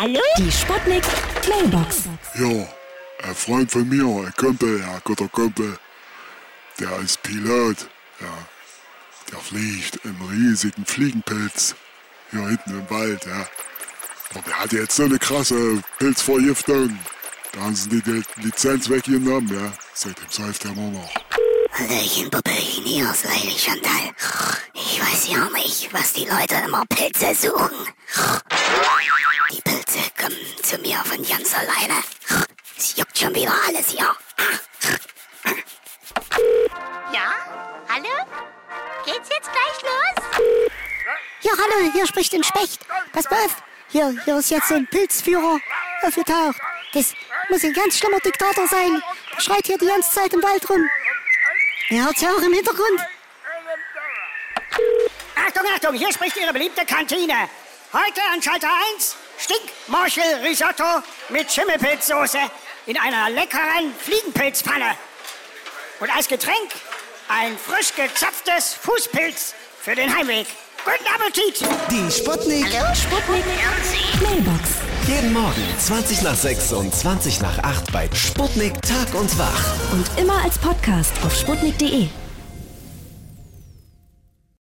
Hallo? Die Sputnik Mailbox. Ja, ein Freund von mir, ein Kumpel, ja, guter Kumpel, der ist Pilot, ja. Der fliegt im riesigen Fliegenpilz hier hinten im Wald, ja. Und der hat jetzt so eine krasse Pilzvergiftung. Da haben sie die Lizenz weggenommen, ja. Seitdem säuft er nur noch. Hallöchen, Puppelchen, hier ist Leili Chantal. Ich weiß ja nicht, was die Leute immer Pilze suchen. Zu mir von ganz alleine. Es juckt schon wieder alles hier. Ja? Hallo? Geht's jetzt gleich los? Ja, hallo, hier spricht ein Specht. Pass mal auf, hier, hier ist jetzt so ein Pilzführer aufgetaucht. Das muss ein ganz schlimmer Diktator sein. Der schreit hier die ganze Zeit im Wald rum. Ihr hört's ja auch im Hintergrund. Achtung, Achtung, hier spricht Ihre beliebte Kantine. Heute an Schalter 1 Stinkmorchel Risotto mit Schimmelpilzsoße in einer leckeren Fliegenpilzpfanne. Und als Getränk ein frisch gezapftes Fußpilz für den Heimweg. Guten Appetit! Die Sputnik. Sputnik Mailbox. Jeden Morgen 20 nach 6 und 20 nach 8 bei Sputnik Tag und Wach. Und immer als Podcast auf sputnik.de.